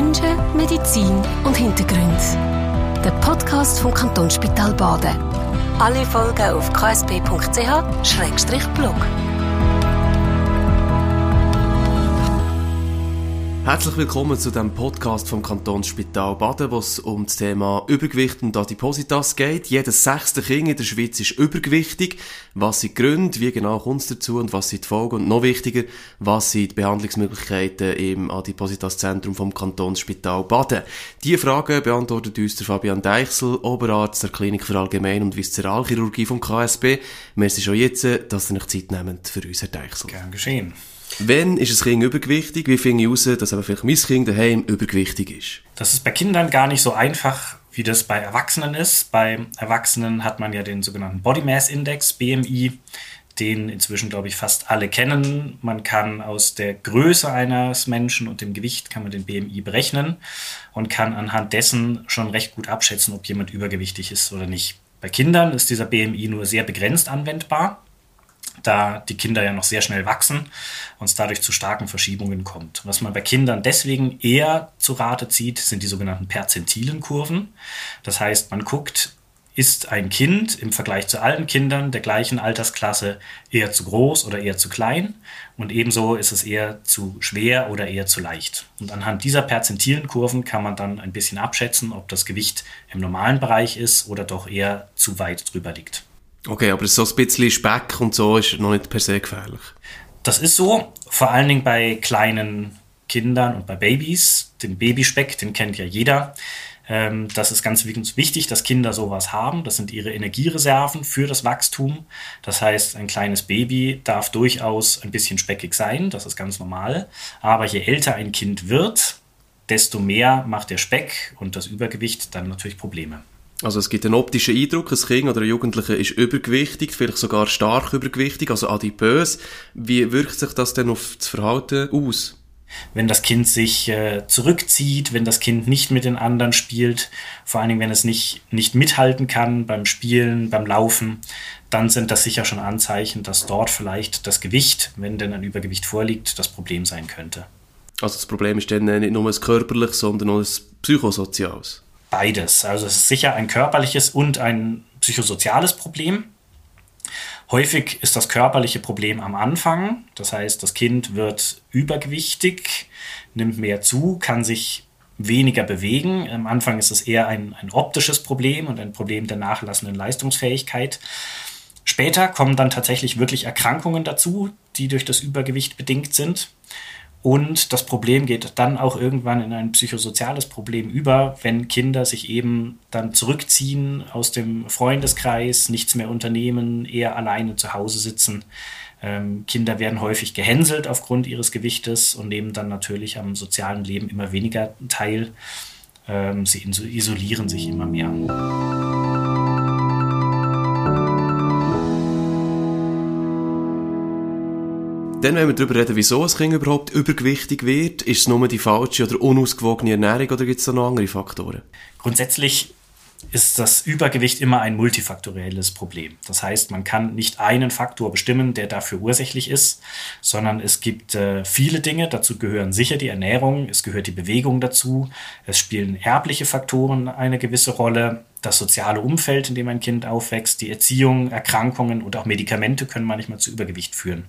Menschen, Medizin und Hintergrund. Der Podcast vom Kantonsspital Baden. Alle Folgen auf ksp.ch-blog. Herzlich willkommen zu dem Podcast vom Kantonsspital Baden, wo es um das Thema Übergewicht und Adipositas geht. Jedes sechste Kind in der Schweiz ist übergewichtig. Was sind die Gründe, wie genau kommt es dazu und was sind die Folgen? Und noch wichtiger, was sind die Behandlungsmöglichkeiten im Adipositas-Zentrum vom Kantonsspital Baden? Diese Fragen beantwortet uns der Fabian Deichsel, Oberarzt der Klinik für Allgemein- und Viszeralchirurgie vom KSB. Merci schon jetzt, dass ihr euch Zeit nehmt für uns, Herr Deichsel. Gern geschehen. Wenn ist ein Kind übergewichtig? Wie finde ich heraus, dass aber vielleicht mein Kind daheim übergewichtig ist? Das ist bei Kindern gar nicht so einfach, wie das bei Erwachsenen ist. Bei Erwachsenen hat man ja den sogenannten Body Mass Index, BMI, den inzwischen, glaube ich, fast alle kennen. Man kann aus der Größe eines Menschen und dem Gewicht kann man den BMI berechnen und kann anhand dessen schon recht gut abschätzen, ob jemand übergewichtig ist oder nicht. Bei Kindern ist dieser BMI nur sehr begrenzt anwendbar da die Kinder ja noch sehr schnell wachsen und es dadurch zu starken Verschiebungen kommt. Was man bei Kindern deswegen eher zu Rate zieht, sind die sogenannten perzentilen Kurven. Das heißt, man guckt, ist ein Kind im Vergleich zu allen Kindern der gleichen Altersklasse eher zu groß oder eher zu klein und ebenso ist es eher zu schwer oder eher zu leicht. Und anhand dieser perzentilen Kurven kann man dann ein bisschen abschätzen, ob das Gewicht im normalen Bereich ist oder doch eher zu weit drüber liegt. Okay, aber so ein bisschen Speck und so ist noch nicht per se gefährlich. Das ist so, vor allen Dingen bei kleinen Kindern und bei Babys. Den Babyspeck, den kennt ja jeder. Ähm, das ist ganz wichtig, dass Kinder sowas haben. Das sind ihre Energiereserven für das Wachstum. Das heißt, ein kleines Baby darf durchaus ein bisschen speckig sein. Das ist ganz normal. Aber je älter ein Kind wird, desto mehr macht der Speck und das Übergewicht dann natürlich Probleme. Also es gibt einen optischen Eindruck, ein Kind oder ein Jugendlicher ist übergewichtig, vielleicht sogar stark übergewichtig, also adipös. Wie wirkt sich das denn auf das Verhalten aus? Wenn das Kind sich äh, zurückzieht, wenn das Kind nicht mit den anderen spielt, vor allen Dingen, wenn es nicht, nicht mithalten kann beim Spielen, beim Laufen, dann sind das sicher schon Anzeichen, dass dort vielleicht das Gewicht, wenn denn ein Übergewicht vorliegt, das Problem sein könnte. Also das Problem ist dann nicht nur ein körperliches, sondern auch ein psychosoziales beides. Also es ist sicher ein körperliches und ein psychosoziales Problem. Häufig ist das körperliche Problem am Anfang. Das heißt, das Kind wird übergewichtig, nimmt mehr zu, kann sich weniger bewegen. Am Anfang ist es eher ein, ein optisches Problem und ein Problem der nachlassenden Leistungsfähigkeit. Später kommen dann tatsächlich wirklich Erkrankungen dazu, die durch das Übergewicht bedingt sind. Und das Problem geht dann auch irgendwann in ein psychosoziales Problem über, wenn Kinder sich eben dann zurückziehen aus dem Freundeskreis, nichts mehr unternehmen, eher alleine zu Hause sitzen. Ähm, Kinder werden häufig gehänselt aufgrund ihres Gewichtes und nehmen dann natürlich am sozialen Leben immer weniger teil. Ähm, sie isolieren sich immer mehr. Dann, wenn wir darüber reden, wieso ein Kind überhaupt übergewichtig wird, ist es nur die falsche oder unausgewogene Ernährung oder gibt es da noch andere Faktoren? Grundsätzlich ist das Übergewicht immer ein multifaktorielles Problem. Das heißt, man kann nicht einen Faktor bestimmen, der dafür ursächlich ist, sondern es gibt äh, viele Dinge. Dazu gehören sicher die Ernährung, es gehört die Bewegung dazu, es spielen erbliche Faktoren eine gewisse Rolle, das soziale Umfeld, in dem ein Kind aufwächst, die Erziehung, Erkrankungen und auch Medikamente können manchmal zu Übergewicht führen.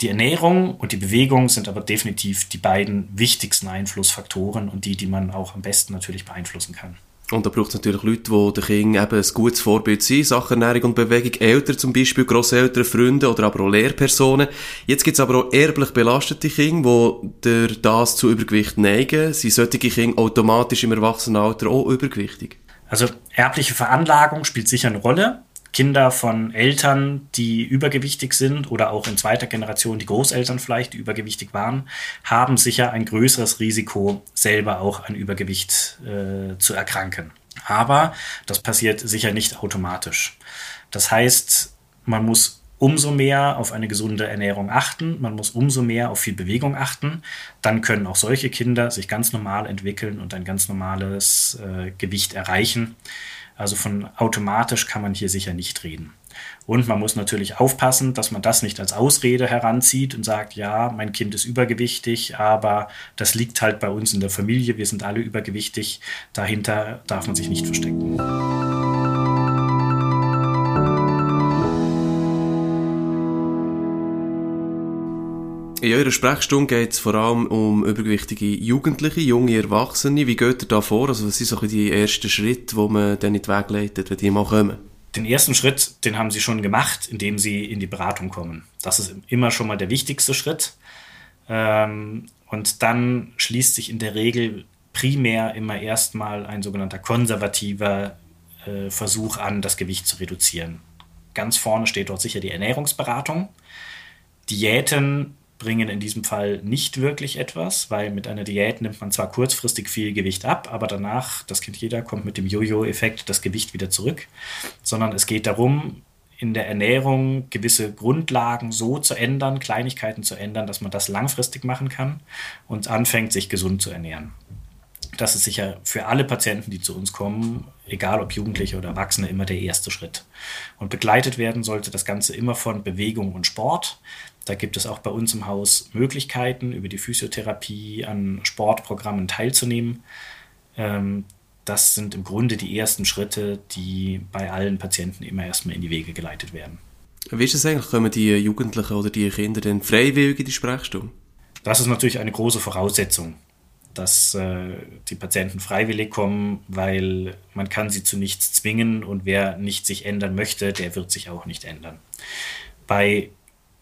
Die Ernährung und die Bewegung sind aber definitiv die beiden wichtigsten Einflussfaktoren und die, die man auch am besten natürlich beeinflussen kann. Und da braucht es natürlich Leute, die den Kindern eben ein gutes Vorbild sind, Sachen Ernährung und Bewegung, Eltern zum Beispiel, Grosseltern, Freunde oder aber auch Lehrpersonen. Jetzt gibt es aber auch erblich belastete Kinder, die durch das zu Übergewicht neigen. Sind solche Kinder automatisch im Erwachsenenalter auch übergewichtig? Also erbliche Veranlagung spielt sicher eine Rolle. Kinder von Eltern, die übergewichtig sind oder auch in zweiter Generation die Großeltern vielleicht, die übergewichtig waren, haben sicher ein größeres Risiko, selber auch an Übergewicht äh, zu erkranken. Aber das passiert sicher nicht automatisch. Das heißt, man muss umso mehr auf eine gesunde Ernährung achten, man muss umso mehr auf viel Bewegung achten. Dann können auch solche Kinder sich ganz normal entwickeln und ein ganz normales äh, Gewicht erreichen. Also von automatisch kann man hier sicher nicht reden. Und man muss natürlich aufpassen, dass man das nicht als Ausrede heranzieht und sagt, ja, mein Kind ist übergewichtig, aber das liegt halt bei uns in der Familie, wir sind alle übergewichtig. Dahinter darf man sich nicht verstecken. In eurer Sprechstunde geht es vor allem um übergewichtige Jugendliche, junge Erwachsene. Wie geht ihr da vor? Also was sind so die ersten Schritte, die man dann in den Weg leitet, wenn die mal kommen? Den ersten Schritt, den haben sie schon gemacht, indem sie in die Beratung kommen. Das ist immer schon mal der wichtigste Schritt. Ähm, und dann schließt sich in der Regel primär immer erstmal ein sogenannter konservativer äh, Versuch an, das Gewicht zu reduzieren. Ganz vorne steht dort sicher die Ernährungsberatung. Diäten bringen in diesem Fall nicht wirklich etwas, weil mit einer Diät nimmt man zwar kurzfristig viel Gewicht ab, aber danach, das kennt jeder, kommt mit dem Jojo-Effekt das Gewicht wieder zurück, sondern es geht darum, in der Ernährung gewisse Grundlagen so zu ändern, Kleinigkeiten zu ändern, dass man das langfristig machen kann und anfängt, sich gesund zu ernähren. Das ist sicher für alle Patienten, die zu uns kommen, egal ob Jugendliche oder Erwachsene, immer der erste Schritt. Und begleitet werden sollte das Ganze immer von Bewegung und Sport. Da gibt es auch bei uns im Haus Möglichkeiten, über die Physiotherapie an Sportprogrammen teilzunehmen. Ähm, das sind im Grunde die ersten Schritte, die bei allen Patienten immer erstmal in die Wege geleitet werden. Wie ist es eigentlich? Kommen die Jugendlichen oder die Kinder denn freiwillig in die Sprechstunde? Das ist natürlich eine große Voraussetzung, dass äh, die Patienten freiwillig kommen, weil man kann sie zu nichts zwingen und wer nicht sich ändern möchte, der wird sich auch nicht ändern. Bei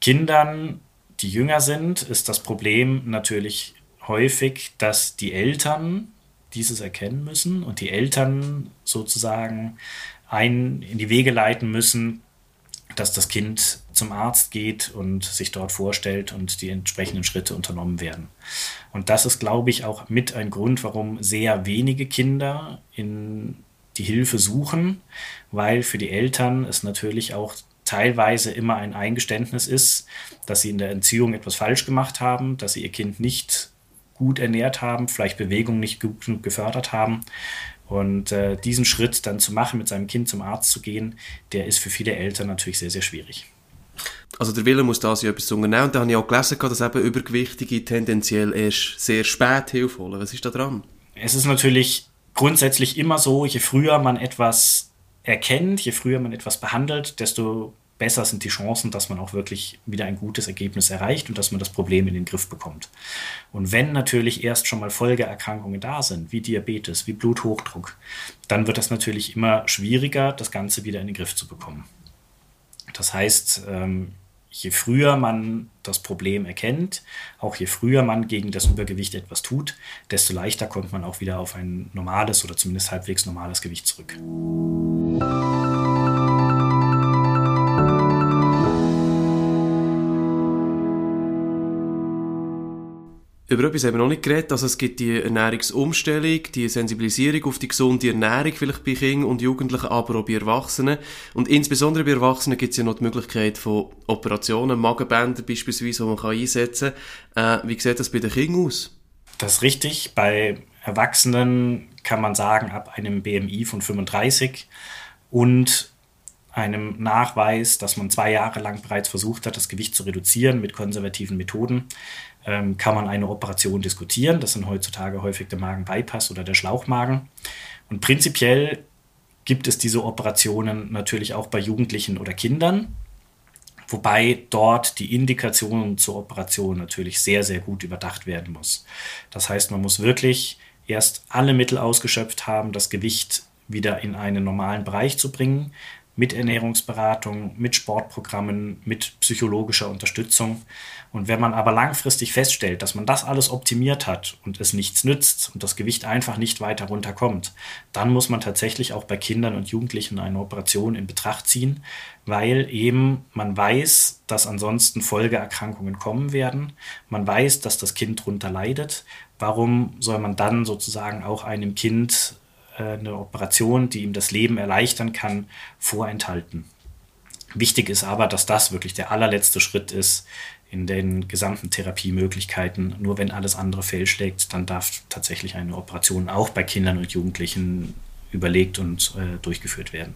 Kindern, die jünger sind, ist das Problem natürlich häufig, dass die Eltern dieses erkennen müssen und die Eltern sozusagen ein in die Wege leiten müssen, dass das Kind zum Arzt geht und sich dort vorstellt und die entsprechenden Schritte unternommen werden. Und das ist, glaube ich, auch mit ein Grund, warum sehr wenige Kinder in die Hilfe suchen, weil für die Eltern es natürlich auch teilweise immer ein Eingeständnis ist, dass sie in der Entziehung etwas falsch gemacht haben, dass sie ihr Kind nicht gut ernährt haben, vielleicht Bewegung nicht gut gefördert haben. Und äh, diesen Schritt dann zu machen, mit seinem Kind zum Arzt zu gehen, der ist für viele Eltern natürlich sehr, sehr schwierig. Also der Wille muss da sich etwas unternehmen. Und da habe ich auch gelesen, dass eben Übergewichtige tendenziell erst sehr spät Hilfe holen. Was ist da dran? Es ist natürlich grundsätzlich immer so, je früher man etwas erkennt, je früher man etwas behandelt, desto besser sind die Chancen, dass man auch wirklich wieder ein gutes Ergebnis erreicht und dass man das Problem in den Griff bekommt. Und wenn natürlich erst schon mal Folgeerkrankungen da sind, wie Diabetes, wie Bluthochdruck, dann wird das natürlich immer schwieriger, das Ganze wieder in den Griff zu bekommen. Das heißt, ähm, je früher man das Problem erkennt, auch je früher man gegen das Übergewicht etwas tut, desto leichter kommt man auch wieder auf ein normales oder zumindest halbwegs normales Gewicht zurück. Über etwas haben wir noch nicht geredet. Also es gibt die Ernährungsumstellung, die Sensibilisierung auf die gesunde Ernährung, vielleicht bei Kindern und Jugendlichen, aber auch bei Erwachsenen. Und insbesondere bei Erwachsenen gibt es ja noch die Möglichkeit von Operationen, Magenbänder beispielsweise, die man einsetzen kann. Äh, wie sieht das bei den Kindern aus? Das ist richtig. Bei Erwachsenen kann man sagen, ab einem BMI von 35 und einem Nachweis, dass man zwei Jahre lang bereits versucht hat, das Gewicht zu reduzieren mit konservativen Methoden, ähm, kann man eine Operation diskutieren. Das sind heutzutage häufig der Magenbypass oder der Schlauchmagen. Und prinzipiell gibt es diese Operationen natürlich auch bei Jugendlichen oder Kindern, wobei dort die Indikation zur Operation natürlich sehr, sehr gut überdacht werden muss. Das heißt, man muss wirklich erst alle Mittel ausgeschöpft haben, das Gewicht wieder in einen normalen Bereich zu bringen mit Ernährungsberatung, mit Sportprogrammen, mit psychologischer Unterstützung. Und wenn man aber langfristig feststellt, dass man das alles optimiert hat und es nichts nützt und das Gewicht einfach nicht weiter runterkommt, dann muss man tatsächlich auch bei Kindern und Jugendlichen eine Operation in Betracht ziehen, weil eben man weiß, dass ansonsten Folgeerkrankungen kommen werden. Man weiß, dass das Kind darunter leidet. Warum soll man dann sozusagen auch einem Kind eine Operation, die ihm das Leben erleichtern kann, vorenthalten. Wichtig ist aber, dass das wirklich der allerletzte Schritt ist in den gesamten Therapiemöglichkeiten. Nur wenn alles andere fehlschlägt, dann darf tatsächlich eine Operation auch bei Kindern und Jugendlichen überlegt und äh, durchgeführt werden.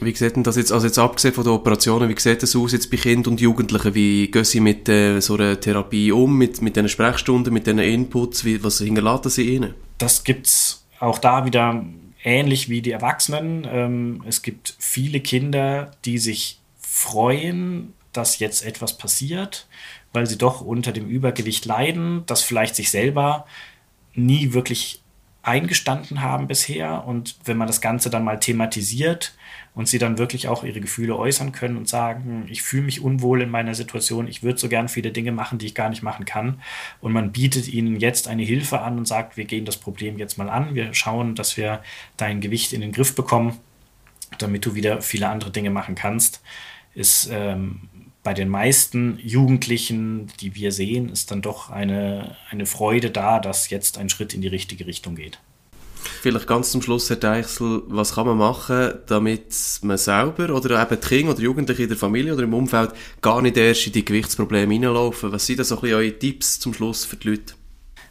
Wie sieht denn das jetzt, also jetzt abgesehen von den Operationen, wie sieht das aus jetzt bei Kindern und Jugendlichen? Wie gehen sie mit äh, so einer Therapie um, mit, mit diesen Sprechstunden, mit diesen Inputs? Wie, was hinterlassen sie ihnen? Das gibt's auch da wieder ähnlich wie die Erwachsenen. Ähm, es gibt viele Kinder, die sich freuen, dass jetzt etwas passiert, weil sie doch unter dem Übergewicht leiden, das vielleicht sich selber nie wirklich eingestanden haben bisher. Und wenn man das Ganze dann mal thematisiert und sie dann wirklich auch ihre Gefühle äußern können und sagen, ich fühle mich unwohl in meiner Situation, ich würde so gern viele Dinge machen, die ich gar nicht machen kann. Und man bietet ihnen jetzt eine Hilfe an und sagt, wir gehen das Problem jetzt mal an, wir schauen, dass wir dein Gewicht in den Griff bekommen, damit du wieder viele andere Dinge machen kannst, ist ähm, bei den meisten Jugendlichen, die wir sehen, ist dann doch eine, eine Freude da, dass jetzt ein Schritt in die richtige Richtung geht. Vielleicht ganz zum Schluss, Herr Deichsel, was kann man machen, damit man selber oder eben die Kinder oder Jugendliche in der Familie oder im Umfeld gar nicht erst in die Gewichtsprobleme hineinlaufen? Was sind da so ein bisschen eure Tipps zum Schluss für die Leute?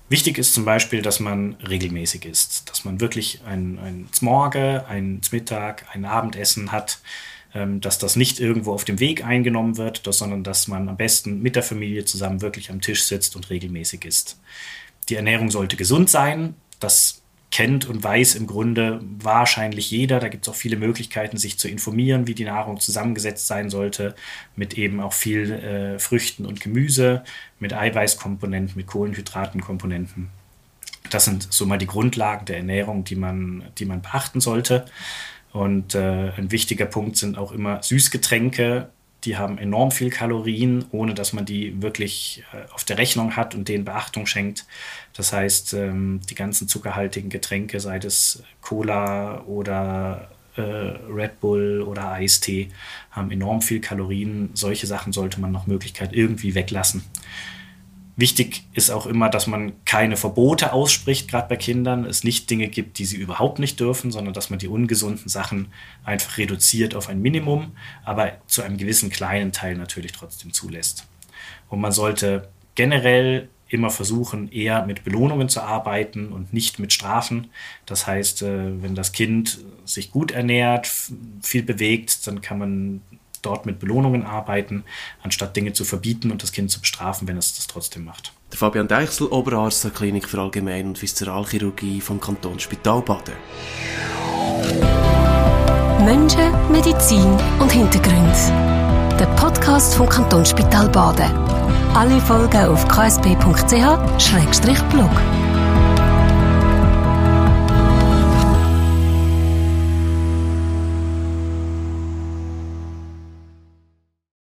Wichtig ist zum Beispiel, dass man regelmäßig isst, dass man wirklich ein, ein Morgen, ein Mittag, ein Abendessen hat, dass das nicht irgendwo auf dem Weg eingenommen wird, sondern dass man am besten mit der Familie zusammen wirklich am Tisch sitzt und regelmäßig isst. Die Ernährung sollte gesund sein. Das kennt und weiß im Grunde wahrscheinlich jeder. Da gibt es auch viele Möglichkeiten, sich zu informieren, wie die Nahrung zusammengesetzt sein sollte, mit eben auch viel äh, Früchten und Gemüse, mit Eiweißkomponenten, mit Kohlenhydratenkomponenten. Das sind so mal die Grundlagen der Ernährung, die man, die man beachten sollte. Und äh, ein wichtiger Punkt sind auch immer Süßgetränke. Die haben enorm viel Kalorien, ohne dass man die wirklich äh, auf der Rechnung hat und denen Beachtung schenkt. Das heißt, ähm, die ganzen zuckerhaltigen Getränke, sei es Cola oder äh, Red Bull oder Eistee, haben enorm viel Kalorien. Solche Sachen sollte man nach Möglichkeit irgendwie weglassen. Wichtig ist auch immer, dass man keine Verbote ausspricht, gerade bei Kindern. Es nicht Dinge gibt, die sie überhaupt nicht dürfen, sondern dass man die ungesunden Sachen einfach reduziert auf ein Minimum, aber zu einem gewissen kleinen Teil natürlich trotzdem zulässt. Und man sollte generell immer versuchen, eher mit Belohnungen zu arbeiten und nicht mit Strafen. Das heißt, äh, wenn das Kind sich gut ernährt, viel bewegt, dann kann man dort mit Belohnungen arbeiten, anstatt Dinge zu verbieten und das Kind zu bestrafen, wenn es das trotzdem macht. Der Fabian Deichsel, Oberarzt der Klinik für Allgemein- und Viszeralchirurgie vom Kantonsspital Baden. Menschen, Medizin und Hintergründe. Der Podcast vom Kantonsspital Baden. Alle Folgen auf ksp.ch-blog.